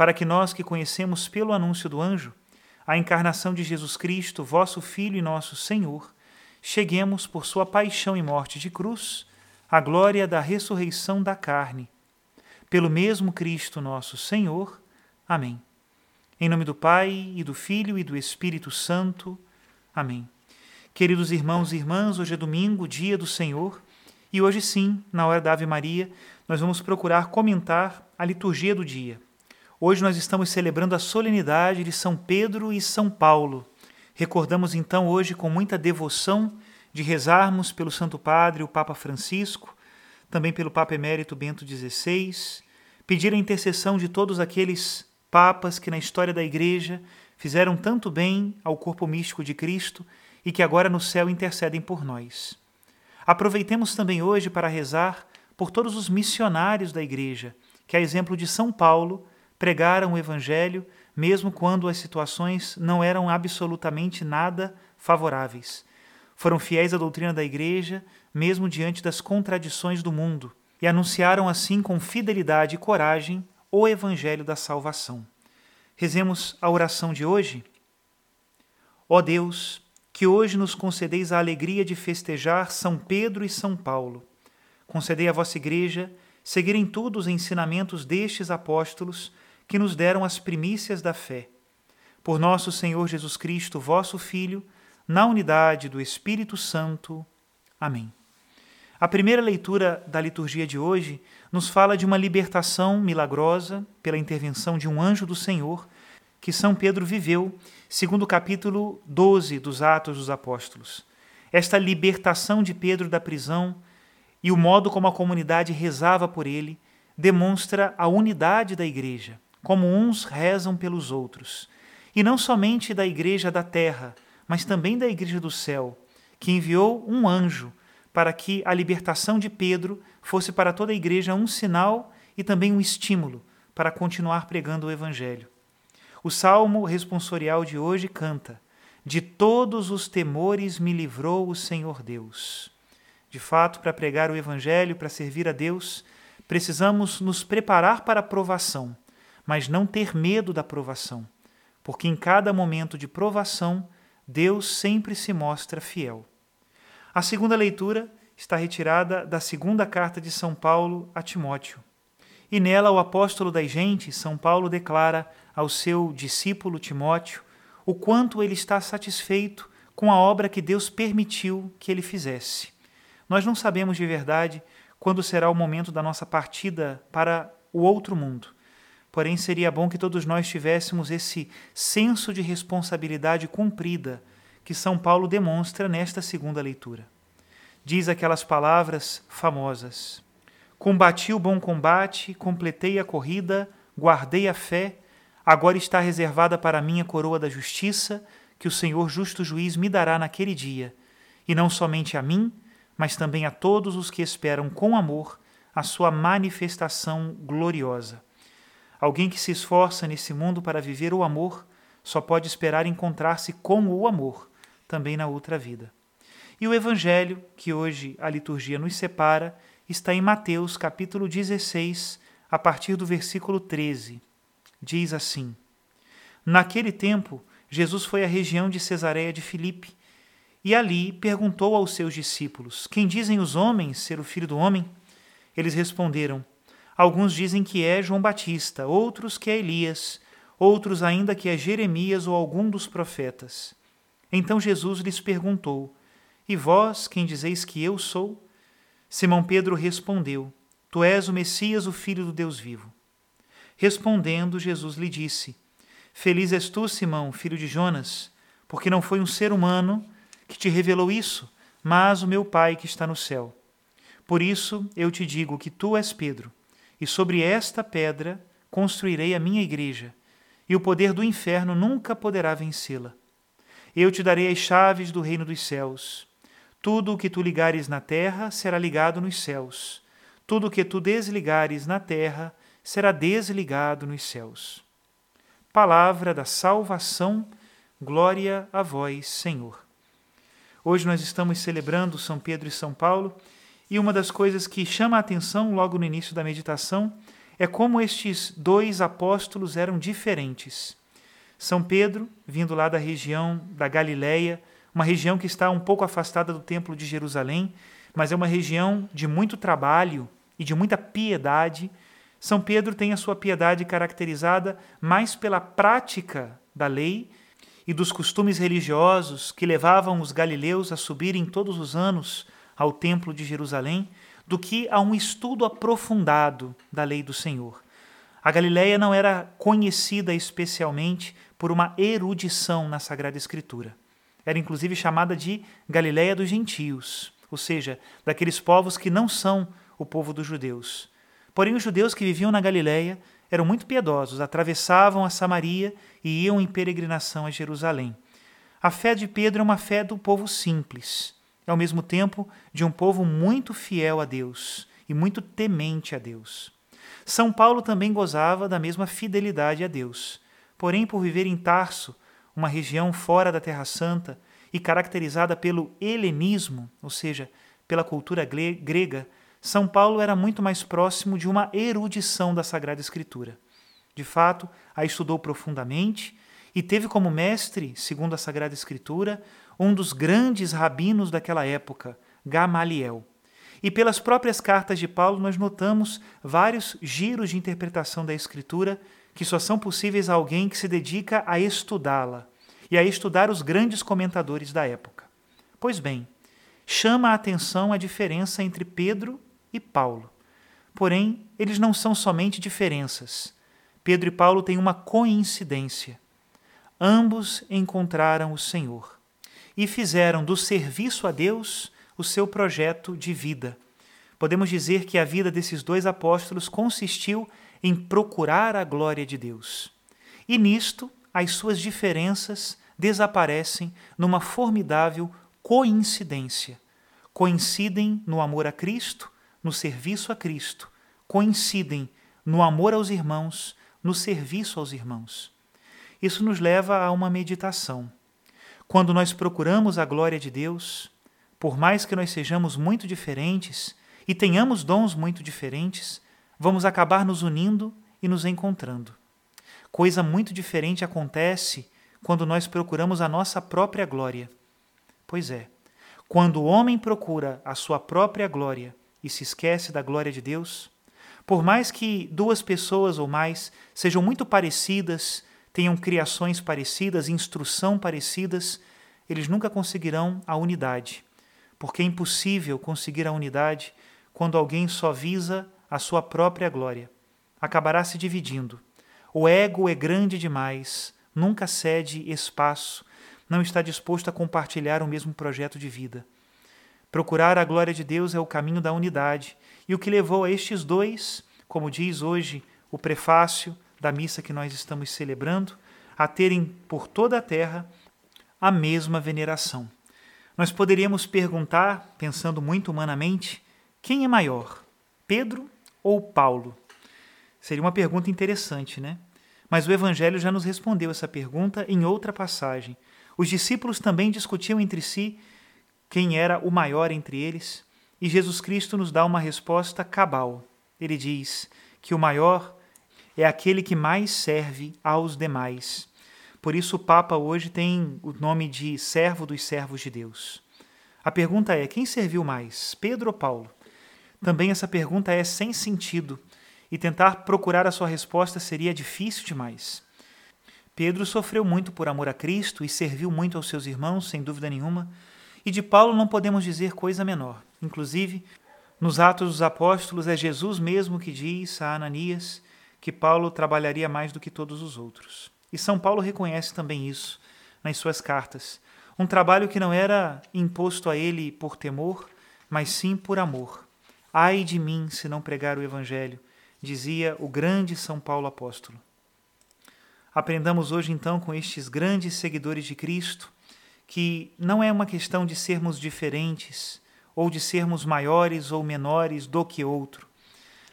para que nós que conhecemos pelo anúncio do anjo a encarnação de Jesus Cristo, vosso Filho e nosso Senhor, cheguemos por sua paixão e morte de cruz à glória da ressurreição da carne. Pelo mesmo Cristo nosso Senhor. Amém. Em nome do Pai e do Filho e do Espírito Santo. Amém. Queridos irmãos e irmãs, hoje é domingo, dia do Senhor, e hoje sim, na hora da Ave Maria, nós vamos procurar comentar a liturgia do dia. Hoje nós estamos celebrando a solenidade de São Pedro e São Paulo. Recordamos então hoje com muita devoção de rezarmos pelo Santo Padre, o Papa Francisco, também pelo Papa Emérito Bento XVI, pedir a intercessão de todos aqueles papas que na história da Igreja fizeram tanto bem ao corpo místico de Cristo e que agora no céu intercedem por nós. Aproveitemos também hoje para rezar por todos os missionários da Igreja, que, a exemplo de São Paulo, pregaram o Evangelho, mesmo quando as situações não eram absolutamente nada favoráveis. Foram fiéis à doutrina da Igreja, mesmo diante das contradições do mundo, e anunciaram assim com fidelidade e coragem o Evangelho da salvação. Rezemos a oração de hoje. Ó Deus, que hoje nos concedeis a alegria de festejar São Pedro e São Paulo. Concedei à vossa Igreja seguir em tudo os ensinamentos destes apóstolos que nos deram as primícias da fé. Por nosso Senhor Jesus Cristo, vosso Filho, na unidade do Espírito Santo. Amém. A primeira leitura da liturgia de hoje nos fala de uma libertação milagrosa pela intervenção de um anjo do Senhor que São Pedro viveu, segundo o capítulo 12 dos Atos dos Apóstolos. Esta libertação de Pedro da prisão e o modo como a comunidade rezava por ele demonstra a unidade da igreja como uns rezam pelos outros, e não somente da igreja da terra, mas também da igreja do céu, que enviou um anjo para que a libertação de Pedro fosse para toda a igreja um sinal e também um estímulo para continuar pregando o evangelho. O salmo responsorial de hoje canta: De todos os temores me livrou o Senhor Deus. De fato, para pregar o evangelho, para servir a Deus, precisamos nos preparar para a provação mas não ter medo da provação, porque em cada momento de provação, Deus sempre se mostra fiel. A segunda leitura está retirada da segunda carta de São Paulo a Timóteo. E nela o apóstolo das gentes, São Paulo, declara ao seu discípulo Timóteo o quanto ele está satisfeito com a obra que Deus permitiu que ele fizesse. Nós não sabemos de verdade quando será o momento da nossa partida para o outro mundo, Porém, seria bom que todos nós tivéssemos esse senso de responsabilidade cumprida que São Paulo demonstra nesta segunda leitura. Diz aquelas palavras famosas: Combati o bom combate, completei a corrida, guardei a fé, agora está reservada para mim a coroa da justiça, que o Senhor justo juiz me dará naquele dia, e não somente a mim, mas também a todos os que esperam com amor a sua manifestação gloriosa. Alguém que se esforça nesse mundo para viver o amor só pode esperar encontrar-se com o amor, também na outra vida. E o evangelho que hoje a liturgia nos separa está em Mateus, capítulo 16, a partir do versículo 13. Diz assim: Naquele tempo, Jesus foi à região de Cesareia de Filipe e ali perguntou aos seus discípulos: Quem dizem os homens ser o filho do homem? Eles responderam: Alguns dizem que é João Batista, outros que é Elias, outros ainda que é Jeremias ou algum dos profetas. Então Jesus lhes perguntou: E vós, quem dizeis que eu sou? Simão Pedro respondeu: Tu és o Messias, o Filho do Deus vivo. Respondendo, Jesus lhe disse: Feliz és tu, Simão, filho de Jonas, porque não foi um ser humano que te revelou isso, mas o meu Pai que está no céu. Por isso eu te digo que tu és Pedro, e sobre esta pedra construirei a minha igreja, e o poder do inferno nunca poderá vencê-la. Eu te darei as chaves do reino dos céus. Tudo o que tu ligares na terra será ligado nos céus. Tudo o que tu desligares na terra será desligado nos céus. Palavra da salvação, glória a vós, Senhor. Hoje nós estamos celebrando São Pedro e São Paulo, e uma das coisas que chama a atenção logo no início da meditação é como estes dois apóstolos eram diferentes. São Pedro, vindo lá da região da Galileia, uma região que está um pouco afastada do Templo de Jerusalém, mas é uma região de muito trabalho e de muita piedade. São Pedro tem a sua piedade caracterizada mais pela prática da lei e dos costumes religiosos que levavam os galileus a subirem todos os anos ao Templo de Jerusalém, do que a um estudo aprofundado da lei do Senhor. A Galileia não era conhecida especialmente por uma erudição na Sagrada Escritura. Era inclusive chamada de Galileia dos gentios, ou seja, daqueles povos que não são o povo dos judeus. Porém, os judeus que viviam na Galileia eram muito piedosos, atravessavam a Samaria e iam em peregrinação a Jerusalém. A fé de Pedro é uma fé do povo simples, ao mesmo tempo de um povo muito fiel a Deus e muito temente a Deus. São Paulo também gozava da mesma fidelidade a Deus. Porém, por viver em Tarso, uma região fora da Terra Santa e caracterizada pelo helenismo, ou seja, pela cultura grega, São Paulo era muito mais próximo de uma erudição da Sagrada Escritura. De fato, a estudou profundamente e teve como mestre, segundo a Sagrada Escritura, um dos grandes rabinos daquela época, Gamaliel. E pelas próprias cartas de Paulo, nós notamos vários giros de interpretação da Escritura que só são possíveis a alguém que se dedica a estudá-la e a estudar os grandes comentadores da época. Pois bem, chama a atenção a diferença entre Pedro e Paulo. Porém, eles não são somente diferenças. Pedro e Paulo têm uma coincidência. Ambos encontraram o Senhor e fizeram do serviço a Deus o seu projeto de vida. Podemos dizer que a vida desses dois apóstolos consistiu em procurar a glória de Deus. E nisto, as suas diferenças desaparecem numa formidável coincidência. Coincidem no amor a Cristo, no serviço a Cristo, coincidem no amor aos irmãos, no serviço aos irmãos. Isso nos leva a uma meditação. Quando nós procuramos a glória de Deus, por mais que nós sejamos muito diferentes e tenhamos dons muito diferentes, vamos acabar nos unindo e nos encontrando. Coisa muito diferente acontece quando nós procuramos a nossa própria glória. Pois é, quando o homem procura a sua própria glória e se esquece da glória de Deus, por mais que duas pessoas ou mais sejam muito parecidas, tenham criações parecidas, instrução parecidas, eles nunca conseguirão a unidade, porque é impossível conseguir a unidade quando alguém só visa a sua própria glória. Acabará se dividindo. O ego é grande demais, nunca cede espaço, não está disposto a compartilhar o mesmo projeto de vida. Procurar a glória de Deus é o caminho da unidade, e o que levou a estes dois, como diz hoje o prefácio da missa que nós estamos celebrando, a terem por toda a terra a mesma veneração. Nós poderíamos perguntar, pensando muito humanamente, quem é maior, Pedro ou Paulo? Seria uma pergunta interessante, né? Mas o Evangelho já nos respondeu essa pergunta em outra passagem. Os discípulos também discutiam entre si quem era o maior entre eles, e Jesus Cristo nos dá uma resposta cabal. Ele diz que o maior é aquele que mais serve aos demais. Por isso, o Papa hoje tem o nome de servo dos servos de Deus. A pergunta é: quem serviu mais, Pedro ou Paulo? Também essa pergunta é sem sentido e tentar procurar a sua resposta seria difícil demais. Pedro sofreu muito por amor a Cristo e serviu muito aos seus irmãos, sem dúvida nenhuma, e de Paulo não podemos dizer coisa menor. Inclusive, nos Atos dos Apóstolos é Jesus mesmo que diz a Ananias que Paulo trabalharia mais do que todos os outros. E São Paulo reconhece também isso nas suas cartas. Um trabalho que não era imposto a ele por temor, mas sim por amor. Ai de mim se não pregar o Evangelho, dizia o grande São Paulo apóstolo. Aprendamos hoje então com estes grandes seguidores de Cristo que não é uma questão de sermos diferentes ou de sermos maiores ou menores do que outro,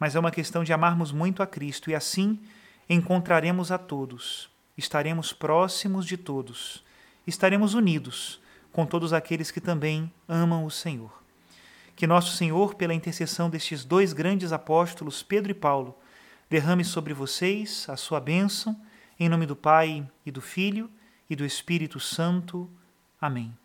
mas é uma questão de amarmos muito a Cristo e assim encontraremos a todos, estaremos próximos de todos, estaremos unidos com todos aqueles que também amam o Senhor. Que nosso Senhor, pela intercessão destes dois grandes apóstolos, Pedro e Paulo, derrame sobre vocês a sua bênção, em nome do Pai e do Filho e do Espírito Santo. Amém.